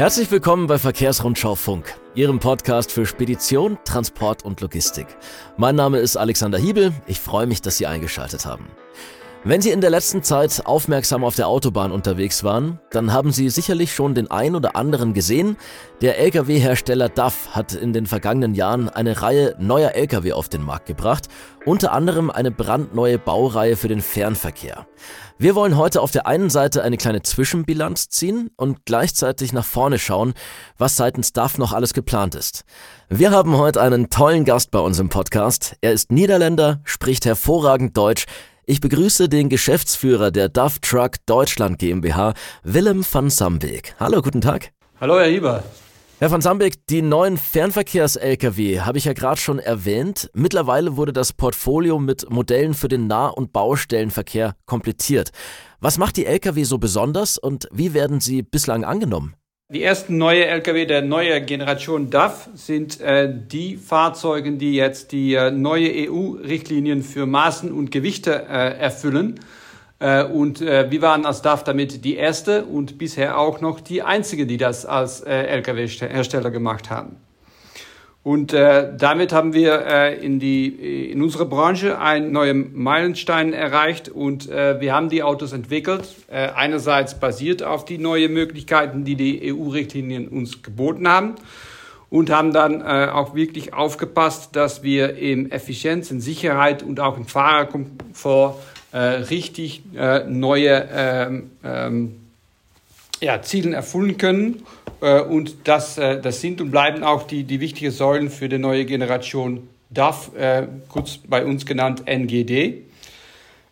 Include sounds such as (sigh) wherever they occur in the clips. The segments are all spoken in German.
Herzlich willkommen bei Verkehrsrundschau Funk, Ihrem Podcast für Spedition, Transport und Logistik. Mein Name ist Alexander Hiebel. Ich freue mich, dass Sie eingeschaltet haben. Wenn Sie in der letzten Zeit aufmerksam auf der Autobahn unterwegs waren, dann haben Sie sicherlich schon den ein oder anderen gesehen. Der Lkw-Hersteller DAF hat in den vergangenen Jahren eine Reihe neuer Lkw auf den Markt gebracht, unter anderem eine brandneue Baureihe für den Fernverkehr. Wir wollen heute auf der einen Seite eine kleine Zwischenbilanz ziehen und gleichzeitig nach vorne schauen, was seitens DAF noch alles geplant ist. Wir haben heute einen tollen Gast bei uns im Podcast. Er ist Niederländer, spricht hervorragend Deutsch, ich begrüße den Geschäftsführer der DAF Truck Deutschland GmbH, Willem van Sambeek. Hallo, guten Tag. Hallo, Herr Hieber. Herr van Sambeek, die neuen Fernverkehrs-Lkw habe ich ja gerade schon erwähnt. Mittlerweile wurde das Portfolio mit Modellen für den Nah- und Baustellenverkehr komplettiert. Was macht die Lkw so besonders und wie werden sie bislang angenommen? Die ersten neue Lkw der neuen Generation DAF sind äh, die Fahrzeuge, die jetzt die äh, neue EU-Richtlinien für Maßen und Gewichte äh, erfüllen. Äh, und äh, wir waren als DAF damit die erste und bisher auch noch die einzige, die das als äh, Lkw-Hersteller gemacht haben. Und äh, damit haben wir äh, in, die, in unserer Branche einen neuen Meilenstein erreicht und äh, wir haben die Autos entwickelt. Äh, einerseits basiert auf die neuen Möglichkeiten, die die EU-Richtlinien uns geboten haben und haben dann äh, auch wirklich aufgepasst, dass wir in Effizienz, in Sicherheit und auch im Fahrerkomfort äh, richtig äh, neue ähm, ähm, ja, Zielen erfüllen können. Äh, und das, äh, das sind und bleiben auch die, die wichtigen Säulen für die neue Generation DAF, äh, kurz bei uns genannt NGD.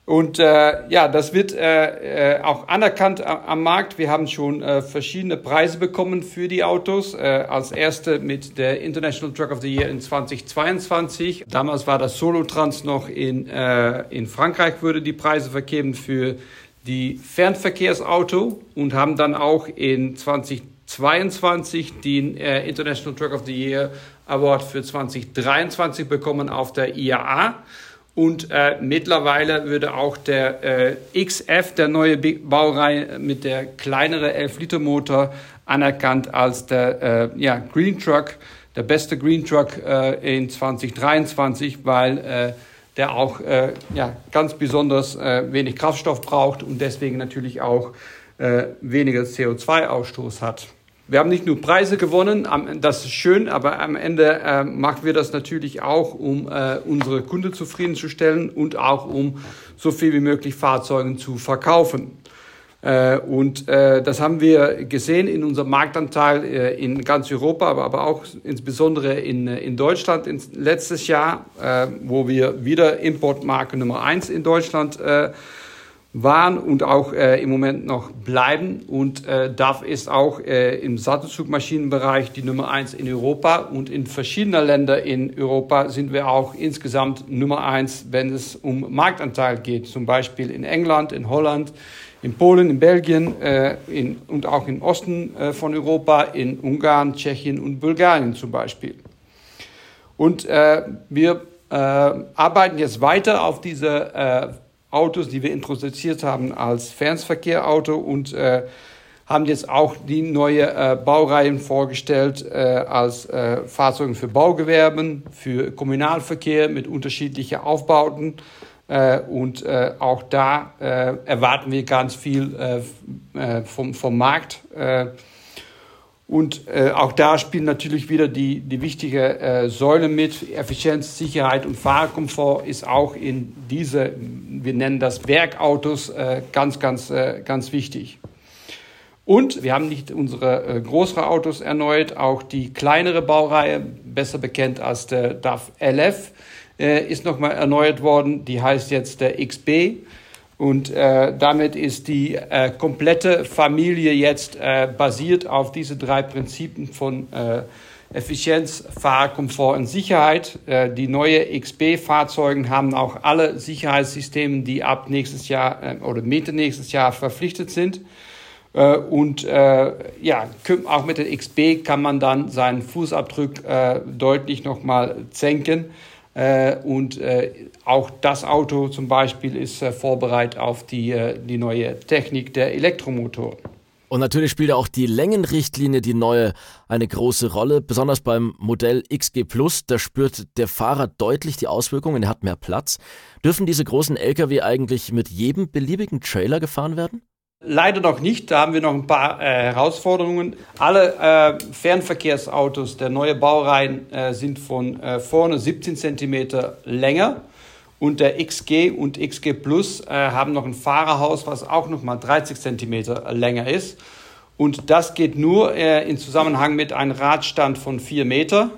Und äh, ja, das wird äh, auch anerkannt am Markt. Wir haben schon äh, verschiedene Preise bekommen für die Autos. Äh, als erste mit der International Truck of the Year in 2022. Damals war das Solotrans noch in, äh, in Frankreich, wurde die Preise vergeben für die Fernverkehrsauto und haben dann auch in 2022 den äh, International Truck of the Year Award für 2023 bekommen auf der IAA. Und äh, mittlerweile würde auch der äh, XF, der neue Baureihe mit der kleinere 11-Liter-Motor, anerkannt als der äh, ja, Green Truck, der beste Green Truck äh, in 2023, weil äh, der auch äh, ja, ganz besonders äh, wenig Kraftstoff braucht und deswegen natürlich auch äh, weniger CO2-Ausstoß hat. Wir haben nicht nur Preise gewonnen, das ist schön, aber am Ende äh, machen wir das natürlich auch, um äh, unsere Kunden zufriedenzustellen und auch um so viel wie möglich Fahrzeuge zu verkaufen. Äh, und äh, das haben wir gesehen in unserem Marktanteil äh, in ganz Europa, aber, aber auch insbesondere in, in Deutschland in, letztes Jahr, wo wir wieder Importmarke Nummer eins in Deutschland waren und auch äh, im Moment noch bleiben. Und äh, DAF ist auch äh, im Sattelzugmaschinenbereich die Nummer eins in Europa. Und in verschiedenen Ländern in Europa sind wir auch insgesamt Nummer eins, wenn es um Marktanteil geht. Zum Beispiel in England, in Holland, in Polen, in Belgien äh, in, und auch im Osten äh, von Europa, in Ungarn, Tschechien und Bulgarien zum Beispiel. Und äh, wir äh, arbeiten jetzt weiter auf diese äh, Autos, die wir introduziert haben als Fernverkehrauto und äh, haben jetzt auch die neue äh, Baureihen vorgestellt äh, als äh, Fahrzeuge für Baugewerben, für Kommunalverkehr mit unterschiedlichen Aufbauten äh, und äh, auch da äh, erwarten wir ganz viel vom, vom Markt. Und äh, auch da spielen natürlich wieder die, die wichtige äh, Säule mit. Effizienz, Sicherheit und Fahrkomfort ist auch in diese, wir nennen das Werkautos, äh, ganz, ganz, äh, ganz wichtig. Und wir haben nicht unsere äh, größeren Autos erneuert, auch die kleinere Baureihe, besser bekannt als der DAF LF, äh, ist nochmal erneuert worden. Die heißt jetzt der XB. Und äh, damit ist die äh, komplette Familie jetzt äh, basiert auf diese drei Prinzipien von äh, Effizienz, Fahrkomfort und Sicherheit. Äh, die neue XB-Fahrzeuge haben auch alle Sicherheitssysteme, die ab nächstes Jahr äh, oder Mitte nächstes Jahr verpflichtet sind. Äh, und äh, ja, auch mit der XB kann man dann seinen Fußabdruck äh, deutlich nochmal senken. Äh, und äh, auch das Auto zum Beispiel ist äh, vorbereitet auf die, die neue Technik der Elektromotoren. Und natürlich spielt auch die Längenrichtlinie, die neue, eine große Rolle. Besonders beim Modell XG Plus, da spürt der Fahrer deutlich die Auswirkungen, er hat mehr Platz. Dürfen diese großen Lkw eigentlich mit jedem beliebigen Trailer gefahren werden? Leider noch nicht. Da haben wir noch ein paar äh, Herausforderungen. Alle äh, Fernverkehrsautos der neuen Baureihen äh, sind von äh, vorne 17 cm länger. Und der XG und XG Plus äh, haben noch ein Fahrerhaus, was auch noch mal 30 cm länger ist. Und das geht nur äh, in Zusammenhang mit einem Radstand von 4 Meter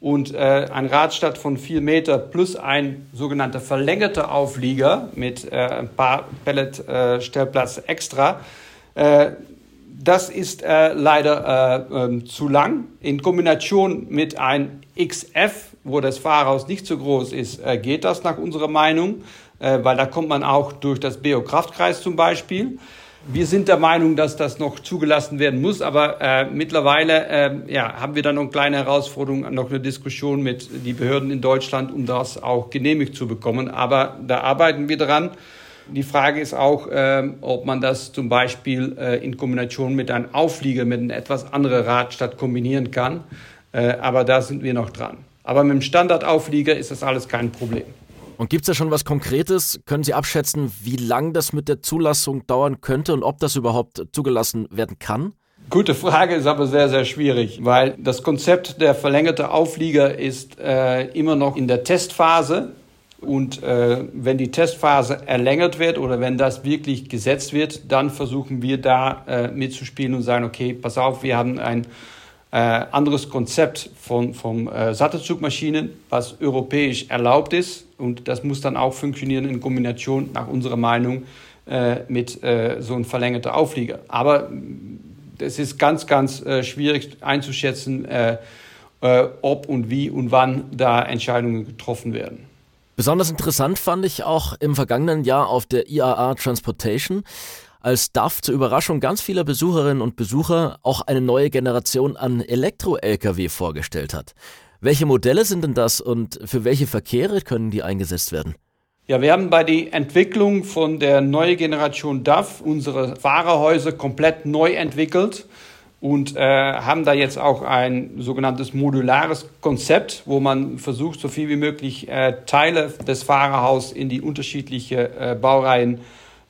und äh, ein Radstand von 4 Meter plus ein sogenannter verlängerter Auflieger mit äh, ein paar Pelletstellplatz äh, extra. Äh, das ist äh, leider äh, ähm, zu lang. In Kombination mit einem XF, wo das Fahrhaus nicht so groß ist, geht das nach unserer Meinung, weil da kommt man auch durch das BO-Kraftkreis zum Beispiel. Wir sind der Meinung, dass das noch zugelassen werden muss, aber äh, mittlerweile äh, ja, haben wir dann noch eine kleine Herausforderung, noch eine Diskussion mit den Behörden in Deutschland, um das auch genehmigt zu bekommen. Aber da arbeiten wir dran. Die Frage ist auch, äh, ob man das zum Beispiel äh, in Kombination mit einem Auflieger, mit einem etwas anderen Radstadt kombinieren kann. Äh, aber da sind wir noch dran. Aber mit dem Standardauflieger ist das alles kein Problem. Und gibt es da schon was Konkretes? Können Sie abschätzen, wie lang das mit der Zulassung dauern könnte und ob das überhaupt zugelassen werden kann? Gute Frage, ist aber sehr, sehr schwierig, weil das Konzept der verlängerte Auflieger ist äh, immer noch in der Testphase. Und äh, wenn die Testphase erlängert wird oder wenn das wirklich gesetzt wird, dann versuchen wir da äh, mitzuspielen und sagen, okay, pass auf, wir haben ein äh, anderes Konzept von, von äh, Sattelzugmaschinen, was europäisch erlaubt ist. Und das muss dann auch funktionieren in Kombination, nach unserer Meinung, äh, mit äh, so einem verlängerten Auflieger. Aber es ist ganz, ganz äh, schwierig einzuschätzen, äh, ob und wie und wann da Entscheidungen getroffen werden. Besonders interessant fand ich auch im vergangenen Jahr auf der IAA Transportation als DAF zur Überraschung ganz vieler Besucherinnen und Besucher auch eine neue Generation an Elektro-Lkw vorgestellt hat. Welche Modelle sind denn das und für welche Verkehre können die eingesetzt werden? Ja, wir haben bei der Entwicklung von der neuen Generation DAF unsere Fahrerhäuser komplett neu entwickelt und äh, haben da jetzt auch ein sogenanntes modulares Konzept, wo man versucht, so viel wie möglich äh, Teile des Fahrerhauses in die unterschiedlichen äh, Baureihen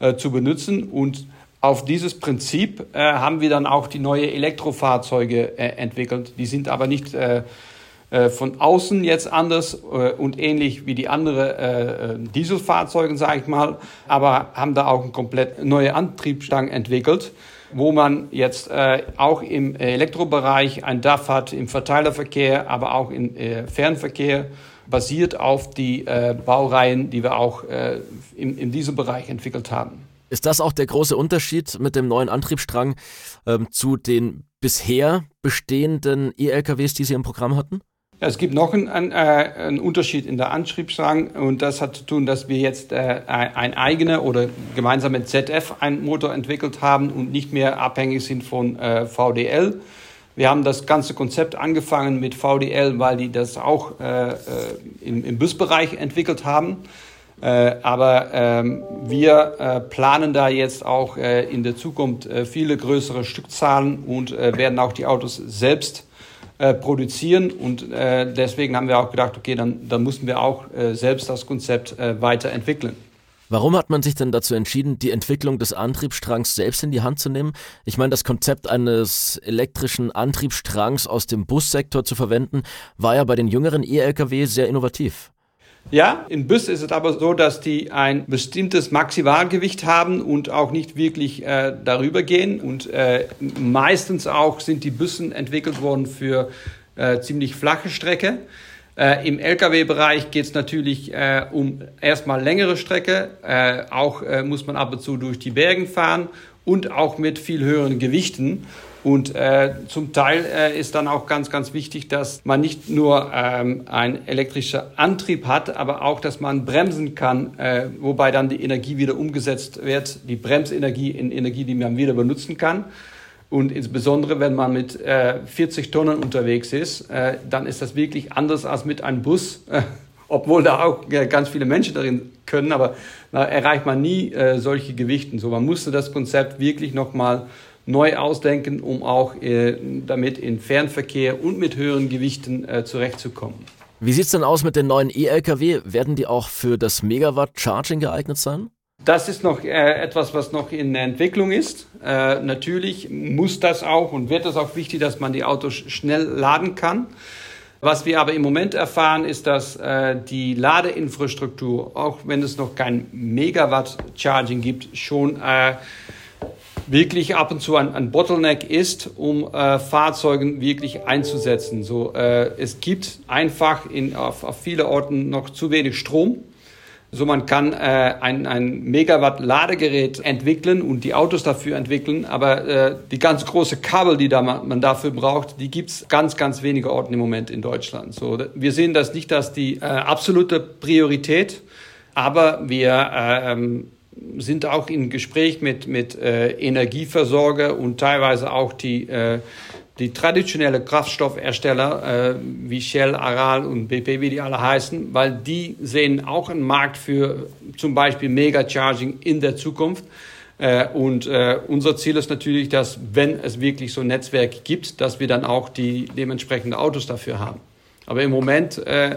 äh, zu benutzen. Und auf dieses Prinzip äh, haben wir dann auch die neue Elektrofahrzeuge äh, entwickelt. Die sind aber nicht äh, äh, von außen jetzt anders und ähnlich wie die anderen Dieselfahrzeuge, sage ich mal, aber haben da auch eine komplett neue Antriebsstange entwickelt wo man jetzt äh, auch im Elektrobereich ein DAF hat, im Verteilerverkehr, aber auch im äh, Fernverkehr basiert auf die äh, Baureihen, die wir auch äh, in, in diesem Bereich entwickelt haben. Ist das auch der große Unterschied mit dem neuen Antriebsstrang ähm, zu den bisher bestehenden E-LKWs, die Sie im Programm hatten? Ja, es gibt noch einen, einen, äh, einen, Unterschied in der Antriebsstrang und das hat zu tun, dass wir jetzt äh, ein eigener oder gemeinsam mit ZF einen Motor entwickelt haben und nicht mehr abhängig sind von äh, VDL. Wir haben das ganze Konzept angefangen mit VDL, weil die das auch äh, äh, im, im Busbereich entwickelt haben. Äh, aber ähm, wir äh, planen da jetzt auch äh, in der Zukunft äh, viele größere Stückzahlen und äh, werden auch die Autos selbst äh, produzieren. Und äh, deswegen haben wir auch gedacht, okay, dann, dann müssen wir auch äh, selbst das Konzept äh, weiterentwickeln. Warum hat man sich denn dazu entschieden, die Entwicklung des Antriebsstrangs selbst in die Hand zu nehmen? Ich meine, das Konzept eines elektrischen Antriebsstrangs aus dem Bussektor zu verwenden, war ja bei den jüngeren E-Lkw sehr innovativ. Ja, in Bus ist es aber so, dass die ein bestimmtes Maximalgewicht haben und auch nicht wirklich äh, darüber gehen. Und äh, meistens auch sind die Bussen entwickelt worden für äh, ziemlich flache Strecke. Äh, Im Lkw-Bereich geht es natürlich äh, um erstmal längere Strecke. Äh, auch äh, muss man ab und zu durch die Bergen fahren und auch mit viel höheren Gewichten. Und äh, zum Teil äh, ist dann auch ganz, ganz wichtig, dass man nicht nur ähm, einen elektrischen Antrieb hat, aber auch, dass man bremsen kann, äh, wobei dann die Energie wieder umgesetzt wird, die Bremsenergie in Energie, die man wieder benutzen kann. Und insbesondere, wenn man mit äh, 40 Tonnen unterwegs ist, äh, dann ist das wirklich anders als mit einem Bus, äh, (laughs) obwohl da auch äh, ganz viele Menschen darin können, aber da erreicht man nie äh, solche Gewichten. So, man musste das Konzept wirklich nochmal neu ausdenken, um auch äh, damit in Fernverkehr und mit höheren Gewichten äh, zurechtzukommen. Wie sieht es denn aus mit den neuen E-Lkw? Werden die auch für das Megawatt-Charging geeignet sein? Das ist noch äh, etwas, was noch in der Entwicklung ist. Äh, natürlich muss das auch und wird es auch wichtig, dass man die Autos schnell laden kann. Was wir aber im Moment erfahren, ist, dass äh, die Ladeinfrastruktur, auch wenn es noch kein Megawatt-Charging gibt, schon äh, wirklich ab und zu ein, ein Bottleneck ist, um äh, Fahrzeugen wirklich einzusetzen. So, äh, es gibt einfach in, auf, auf viele Orten noch zu wenig Strom so man kann äh, ein, ein Megawatt Ladegerät entwickeln und die Autos dafür entwickeln, aber äh, die ganz große Kabel, die da man, man dafür braucht, die gibt's ganz, ganz wenige Orten im Moment in Deutschland. So, wir sehen das nicht als die äh, absolute Priorität, aber wir äh, ähm, sind auch im Gespräch mit, mit äh, Energieversorger und teilweise auch die äh, die traditionelle Kraftstoffersteller äh, wie Shell, Aral und BP, wie die alle heißen, weil die sehen auch einen Markt für zum Beispiel Mega-Charging in der Zukunft. Äh, und äh, unser Ziel ist natürlich, dass wenn es wirklich so ein Netzwerk gibt, dass wir dann auch die dementsprechenden Autos dafür haben. Aber im Moment äh,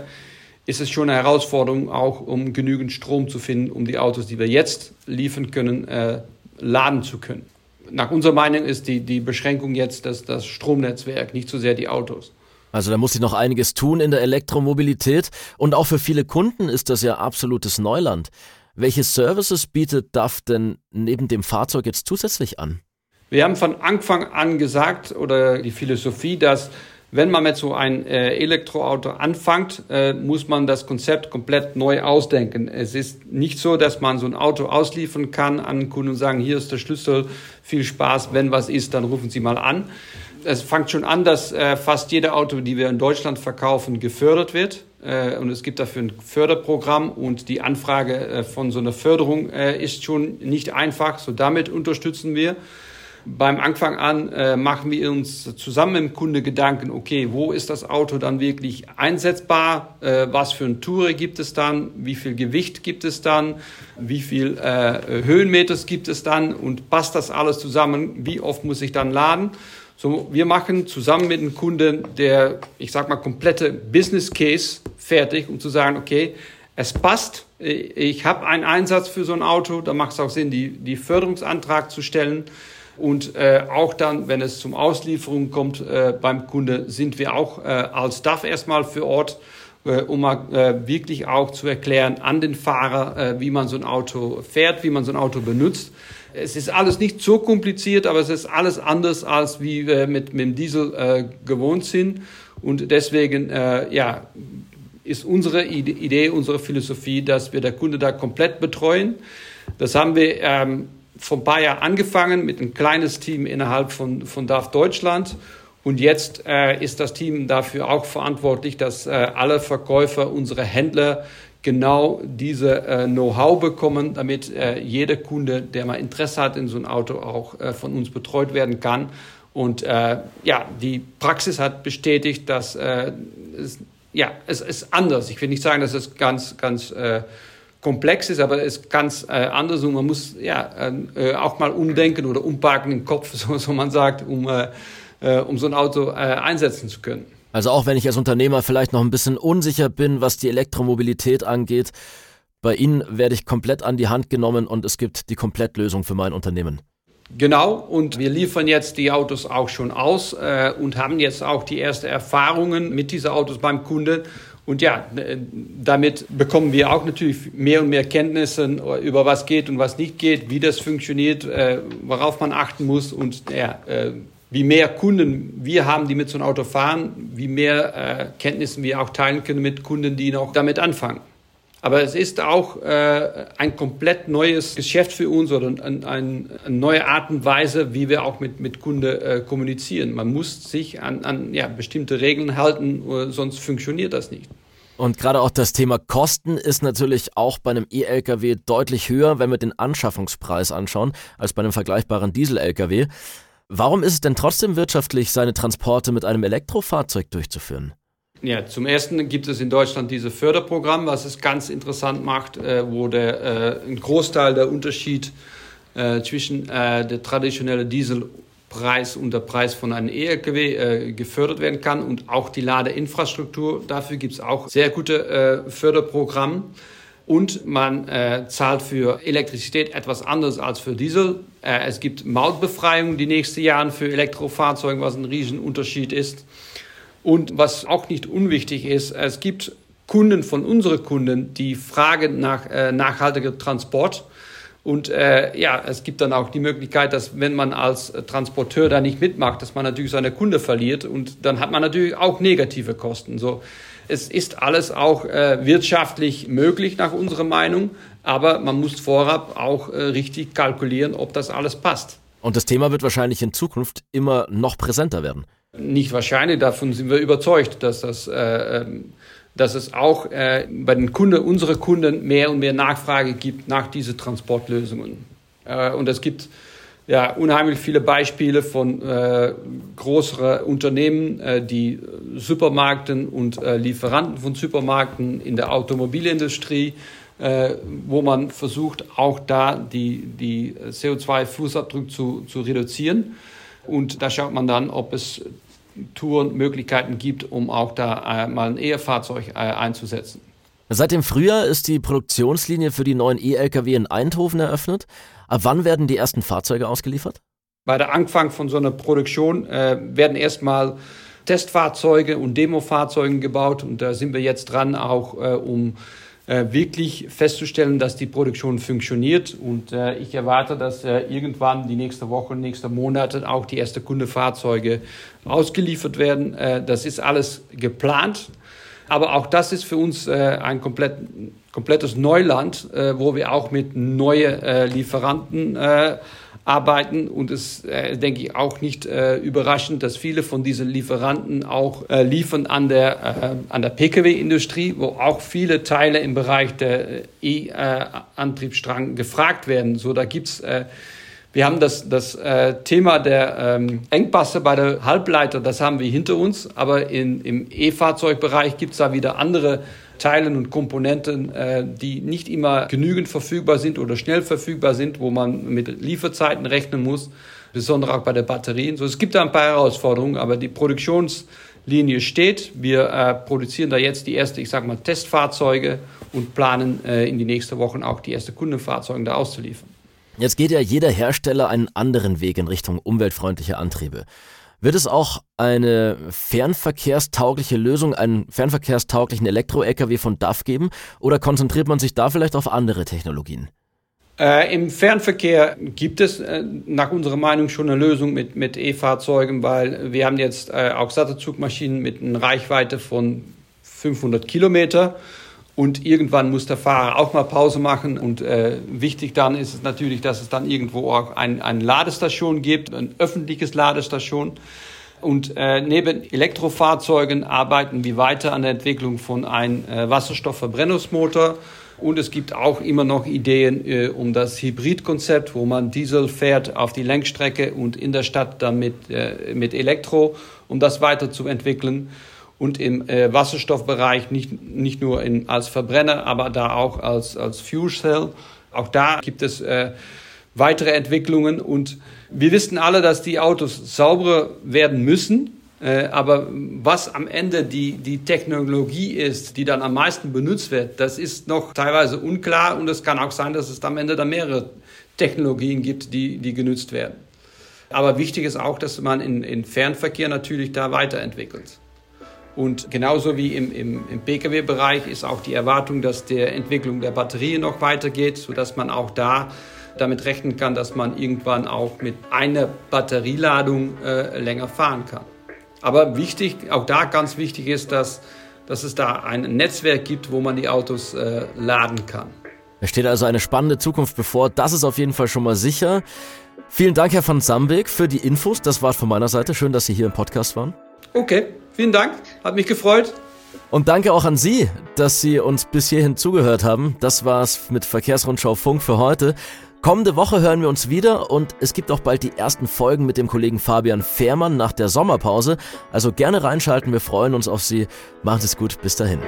ist es schon eine Herausforderung, auch um genügend Strom zu finden, um die Autos, die wir jetzt liefern können, äh, laden zu können nach unserer Meinung ist die, die Beschränkung jetzt das, das Stromnetzwerk, nicht so sehr die Autos. Also da muss sich noch einiges tun in der Elektromobilität und auch für viele Kunden ist das ja absolutes Neuland. Welche Services bietet DAF denn neben dem Fahrzeug jetzt zusätzlich an? Wir haben von Anfang an gesagt oder die Philosophie, dass wenn man mit so ein äh, Elektroauto anfängt, äh, muss man das Konzept komplett neu ausdenken. Es ist nicht so, dass man so ein Auto ausliefern kann an Kunden und sagen, hier ist der Schlüssel, viel Spaß, wenn was ist, dann rufen Sie mal an. Es fängt schon an, dass äh, fast jede Auto, die wir in Deutschland verkaufen, gefördert wird. Und es gibt dafür ein Förderprogramm und die Anfrage von so einer Förderung ist schon nicht einfach. So damit unterstützen wir. Beim Anfang an äh, machen wir uns zusammen dem Kunde Gedanken, okay, wo ist das Auto dann wirklich einsetzbar? Äh, was für ein Tourer gibt es dann? Wie viel Gewicht gibt es dann? Wie viel äh, Höhenmeters gibt es dann? Und passt das alles zusammen? Wie oft muss ich dann laden? So, wir machen zusammen mit dem Kunden der, ich sag mal, komplette Business Case fertig, um zu sagen, okay, es passt, ich habe einen Einsatz für so ein Auto, da macht es auch Sinn, die, die Förderungsantrag zu stellen. Und äh, auch dann, wenn es zum Auslieferung kommt äh, beim Kunde, sind wir auch äh, als DAF erstmal für Ort, äh, um mal äh, wirklich auch zu erklären an den Fahrer, äh, wie man so ein Auto fährt, wie man so ein Auto benutzt. Es ist alles nicht so kompliziert, aber es ist alles anders, als wie wir mit, mit dem Diesel äh, gewohnt sind. Und deswegen, äh, ja, ist unsere Idee, unsere Philosophie, dass wir der Kunde da komplett betreuen. Das haben wir ähm, vor ein paar Jahren angefangen mit einem kleines Team innerhalb von, von DAF Deutschland. Und jetzt äh, ist das Team dafür auch verantwortlich, dass äh, alle Verkäufer, unsere Händler genau diese äh, Know-how bekommen, damit äh, jeder Kunde, der mal Interesse hat in so ein Auto, auch äh, von uns betreut werden kann. Und äh, ja, die Praxis hat bestätigt, dass es, ja, es ist anders. Ich will nicht sagen, dass es ganz, ganz komplex ist, aber es ist ganz äh, anders und man muss ja äh, auch mal umdenken oder umparken im Kopf, (laughs) so, so man sagt, um, äh, äh, um so ein Auto äh, einsetzen zu können. Also auch wenn ich als Unternehmer vielleicht noch ein bisschen unsicher bin, was die Elektromobilität angeht, bei Ihnen werde ich komplett an die Hand genommen und es gibt die Komplettlösung für mein Unternehmen. Genau, und wir liefern jetzt die Autos auch schon aus äh, und haben jetzt auch die ersten Erfahrungen mit diesen Autos beim Kunden und ja, äh, damit bekommen wir auch natürlich mehr und mehr Kenntnisse über was geht und was nicht geht, wie das funktioniert, äh, worauf man achten muss und ja, äh, wie mehr Kunden wir haben, die mit so einem Auto fahren, wie mehr Kenntnisse wir auch teilen können mit Kunden, die noch damit anfangen. Aber es ist auch äh, ein komplett neues Geschäft für uns oder ein, ein, eine neue Art und Weise, wie wir auch mit, mit Kunden äh, kommunizieren. Man muss sich an, an ja, bestimmte Regeln halten, sonst funktioniert das nicht. Und gerade auch das Thema Kosten ist natürlich auch bei einem E-Lkw deutlich höher, wenn wir den Anschaffungspreis anschauen, als bei einem vergleichbaren Diesel-Lkw. Warum ist es denn trotzdem wirtschaftlich, seine Transporte mit einem Elektrofahrzeug durchzuführen? Ja, zum ersten gibt es in Deutschland dieses Förderprogramm, was es ganz interessant macht, äh, wo der, äh, ein Großteil der Unterschied äh, zwischen äh, der traditionellen Diesel Preis und der Preis von einem E-Lkw äh, gefördert werden kann und auch die Ladeinfrastruktur. Dafür gibt es auch sehr gute äh, Förderprogramme. Und man äh, zahlt für Elektrizität etwas anders als für Diesel. Äh, es gibt Mautbefreiung die nächsten Jahre für Elektrofahrzeuge, was ein Riesenunterschied ist. Und was auch nicht unwichtig ist, es gibt Kunden von unseren Kunden, die fragen nach äh, nachhaltiger Transport. Und äh, ja, es gibt dann auch die Möglichkeit, dass wenn man als Transporteur da nicht mitmacht, dass man natürlich seine Kunde verliert und dann hat man natürlich auch negative Kosten. So, es ist alles auch äh, wirtschaftlich möglich nach unserer Meinung, aber man muss vorab auch äh, richtig kalkulieren, ob das alles passt. Und das Thema wird wahrscheinlich in Zukunft immer noch präsenter werden. Nicht wahrscheinlich, davon sind wir überzeugt, dass das äh, ähm, dass es auch äh, bei den Kunden, unsere Kunden mehr und mehr Nachfrage gibt nach diesen Transportlösungen. Äh, und es gibt ja, unheimlich viele Beispiele von äh, größeren Unternehmen, äh, die Supermärkten und äh, Lieferanten von Supermärkten in der Automobilindustrie, äh, wo man versucht, auch da die, die CO2-Fußabdruck zu, zu reduzieren. Und da schaut man dann, ob es Tourenmöglichkeiten gibt, um auch da äh, mal ein E-Fahrzeug äh, einzusetzen. Seit dem Frühjahr ist die Produktionslinie für die neuen E-Lkw in Eindhoven eröffnet. Ab wann werden die ersten Fahrzeuge ausgeliefert? Bei der Anfang von so einer Produktion äh, werden erstmal Testfahrzeuge und Demofahrzeuge gebaut und da sind wir jetzt dran, auch äh, um wirklich festzustellen, dass die Produktion funktioniert. Und äh, ich erwarte, dass äh, irgendwann die nächste Woche, nächste Monate auch die ersten Kundefahrzeuge ausgeliefert werden. Äh, das ist alles geplant. Aber auch das ist für uns äh, ein komplett, komplettes Neuland, äh, wo wir auch mit neuen Lieferanten arbeiten. Und es äh, denke ich auch nicht äh, überraschend, dass viele von diesen Lieferanten auch äh, liefern an der, äh, der Pkw-Industrie, wo auch viele Teile im Bereich der äh, E-Antriebsstrang gefragt werden. So, da gibt's äh, wir haben das, das äh, Thema der ähm, Engpasse bei der Halbleiter, das haben wir hinter uns, aber in, im E-Fahrzeugbereich gibt es da wieder andere Teilen und Komponenten, äh, die nicht immer genügend verfügbar sind oder schnell verfügbar sind, wo man mit Lieferzeiten rechnen muss, besonders auch bei der Batterien. So, es gibt da ein paar Herausforderungen, aber die Produktionslinie steht. Wir äh, produzieren da jetzt die ersten, ich sage mal, Testfahrzeuge und planen äh, in die nächsten Wochen auch die ersten Kundenfahrzeuge da auszuliefern. Jetzt geht ja jeder Hersteller einen anderen Weg in Richtung umweltfreundliche Antriebe. Wird es auch eine fernverkehrstaugliche Lösung, einen fernverkehrstauglichen Elektro-Lkw von DAF geben oder konzentriert man sich da vielleicht auf andere Technologien? Äh, Im Fernverkehr gibt es äh, nach unserer Meinung schon eine Lösung mit, mit E-Fahrzeugen, weil wir haben jetzt äh, auch Sattelzugmaschinen mit einer Reichweite von 500 Kilometer und irgendwann muss der Fahrer auch mal Pause machen. Und äh, wichtig dann ist es natürlich, dass es dann irgendwo auch ein, eine Ladestation gibt, ein öffentliches Ladestation. Und äh, neben Elektrofahrzeugen arbeiten wir weiter an der Entwicklung von einem äh, Wasserstoffverbrennungsmotor. Und es gibt auch immer noch Ideen äh, um das Hybridkonzept, wo man Diesel fährt auf die Lenkstrecke und in der Stadt dann mit, äh, mit Elektro, um das weiterzuentwickeln und im äh, Wasserstoffbereich nicht, nicht nur in, als Verbrenner, aber da auch als, als Fuel Cell. Auch da gibt es äh, weitere Entwicklungen und wir wissen alle, dass die Autos sauberer werden müssen. Äh, aber was am Ende die, die Technologie ist, die dann am meisten benutzt wird, das ist noch teilweise unklar und es kann auch sein, dass es am Ende dann mehrere Technologien gibt, die, die genutzt werden. Aber wichtig ist auch, dass man in, in Fernverkehr natürlich da weiterentwickelt. Und genauso wie im, im, im Pkw-Bereich ist auch die Erwartung, dass die Entwicklung der Batterie noch weitergeht, sodass man auch da damit rechnen kann, dass man irgendwann auch mit einer Batterieladung äh, länger fahren kann. Aber wichtig, auch da ganz wichtig ist, dass, dass es da ein Netzwerk gibt, wo man die Autos äh, laden kann. Es steht also eine spannende Zukunft bevor. Das ist auf jeden Fall schon mal sicher. Vielen Dank, Herr von Sambeck, für die Infos. Das war von meiner Seite. Schön, dass Sie hier im Podcast waren. Okay, vielen Dank. Hat mich gefreut. Und danke auch an Sie, dass Sie uns bis hierhin zugehört haben. Das war's mit Verkehrsrundschau Funk für heute. Kommende Woche hören wir uns wieder und es gibt auch bald die ersten Folgen mit dem Kollegen Fabian Fehrmann nach der Sommerpause. Also gerne reinschalten, wir freuen uns auf Sie. Macht es gut, bis dahin.